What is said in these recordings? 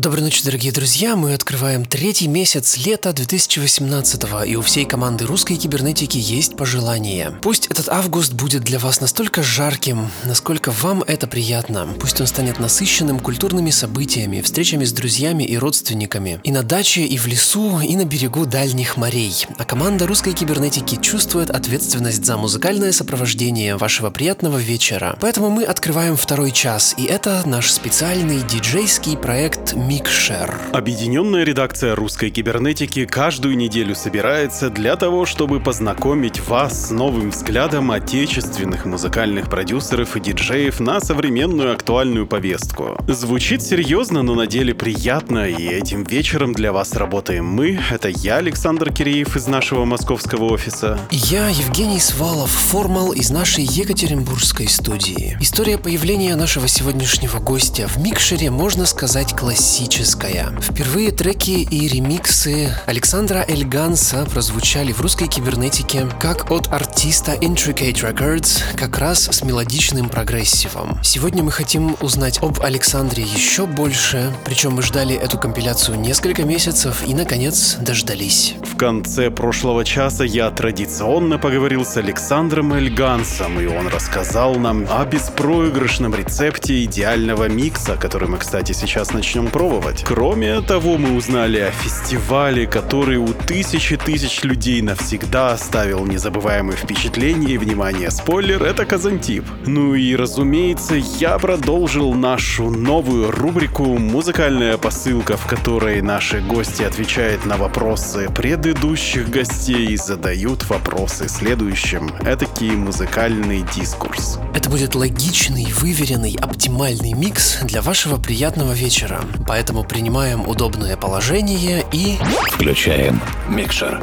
Доброй ночи, дорогие друзья! Мы открываем третий месяц лета 2018 и у всей команды русской кибернетики есть пожелание. Пусть этот август будет для вас настолько жарким, насколько вам это приятно. Пусть он станет насыщенным культурными событиями, встречами с друзьями и родственниками. И на даче, и в лесу, и на берегу дальних морей. А команда русской кибернетики чувствует ответственность за музыкальное сопровождение вашего приятного вечера. Поэтому мы открываем второй час, и это наш специальный диджейский проект Микшер. Объединенная редакция русской кибернетики каждую неделю собирается для того, чтобы познакомить вас с новым взглядом отечественных музыкальных продюсеров и диджеев на современную актуальную повестку. Звучит серьезно, но на деле приятно, и этим вечером для вас работаем мы. Это я, Александр Киреев из нашего московского офиса. Я, Евгений Свалов, формал из нашей Екатеринбургской студии. История появления нашего сегодняшнего гостя в Микшере, можно сказать, классическая классическая. Впервые треки и ремиксы Александра Эльганса прозвучали в русской кибернетике как от артиста Intricate Records, как раз с мелодичным прогрессивом. Сегодня мы хотим узнать об Александре еще больше, причем мы ждали эту компиляцию несколько месяцев и, наконец, дождались. В конце прошлого часа я традиционно поговорил с Александром Эльгансом, и он рассказал нам о беспроигрышном рецепте идеального микса, который мы, кстати, сейчас начнем пробовать попробовать. Кроме того, мы узнали о фестивале, который у тысячи тысяч людей навсегда оставил незабываемые впечатления и, внимание, спойлер, это Казантип. Ну и, разумеется, я продолжил нашу новую рубрику «Музыкальная посылка», в которой наши гости отвечают на вопросы предыдущих гостей и задают вопросы следующим. Этакий музыкальный дискурс. Это будет логичный, выверенный, оптимальный микс для вашего приятного вечера. Поэтому поэтому принимаем удобное положение и... Включаем микшер.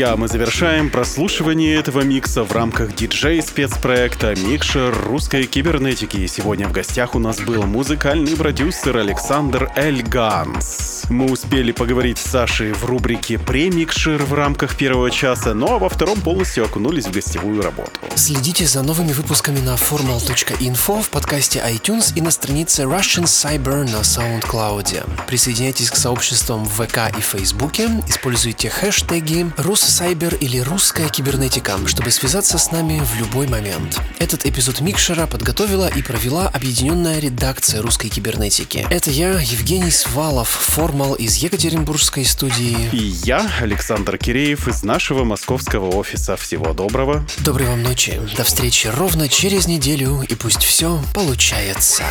Друзья, мы завершаем прослушивание этого микса в рамках диджей-спецпроекта «Микшер русской кибернетики». Сегодня в гостях у нас был музыкальный продюсер Александр Эльганс. Мы успели поговорить с Сашей в рубрике «Премикшер» в рамках первого часа, а во втором полностью окунулись в гостевую работу. Следите за новыми выпусками на formal.info в подкасте iTunes и на странице Russian Cyber на SoundCloud. Присоединяйтесь к сообществам в ВК и Фейсбуке, используйте хэштеги «Руссайбер» или «Русская кибернетика», чтобы связаться с нами в любой момент. Этот эпизод Микшера подготовила и провела объединенная редакция русской кибернетики. Это я, Евгений Свалов, формал из Екатеринбургской студии. И я, Александр Киреев, из нашего московского офиса. Всего доброго. Доброй вам ночи. До встречи ровно через неделю, и пусть все получается.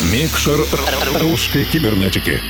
Микшер русской кибернетики.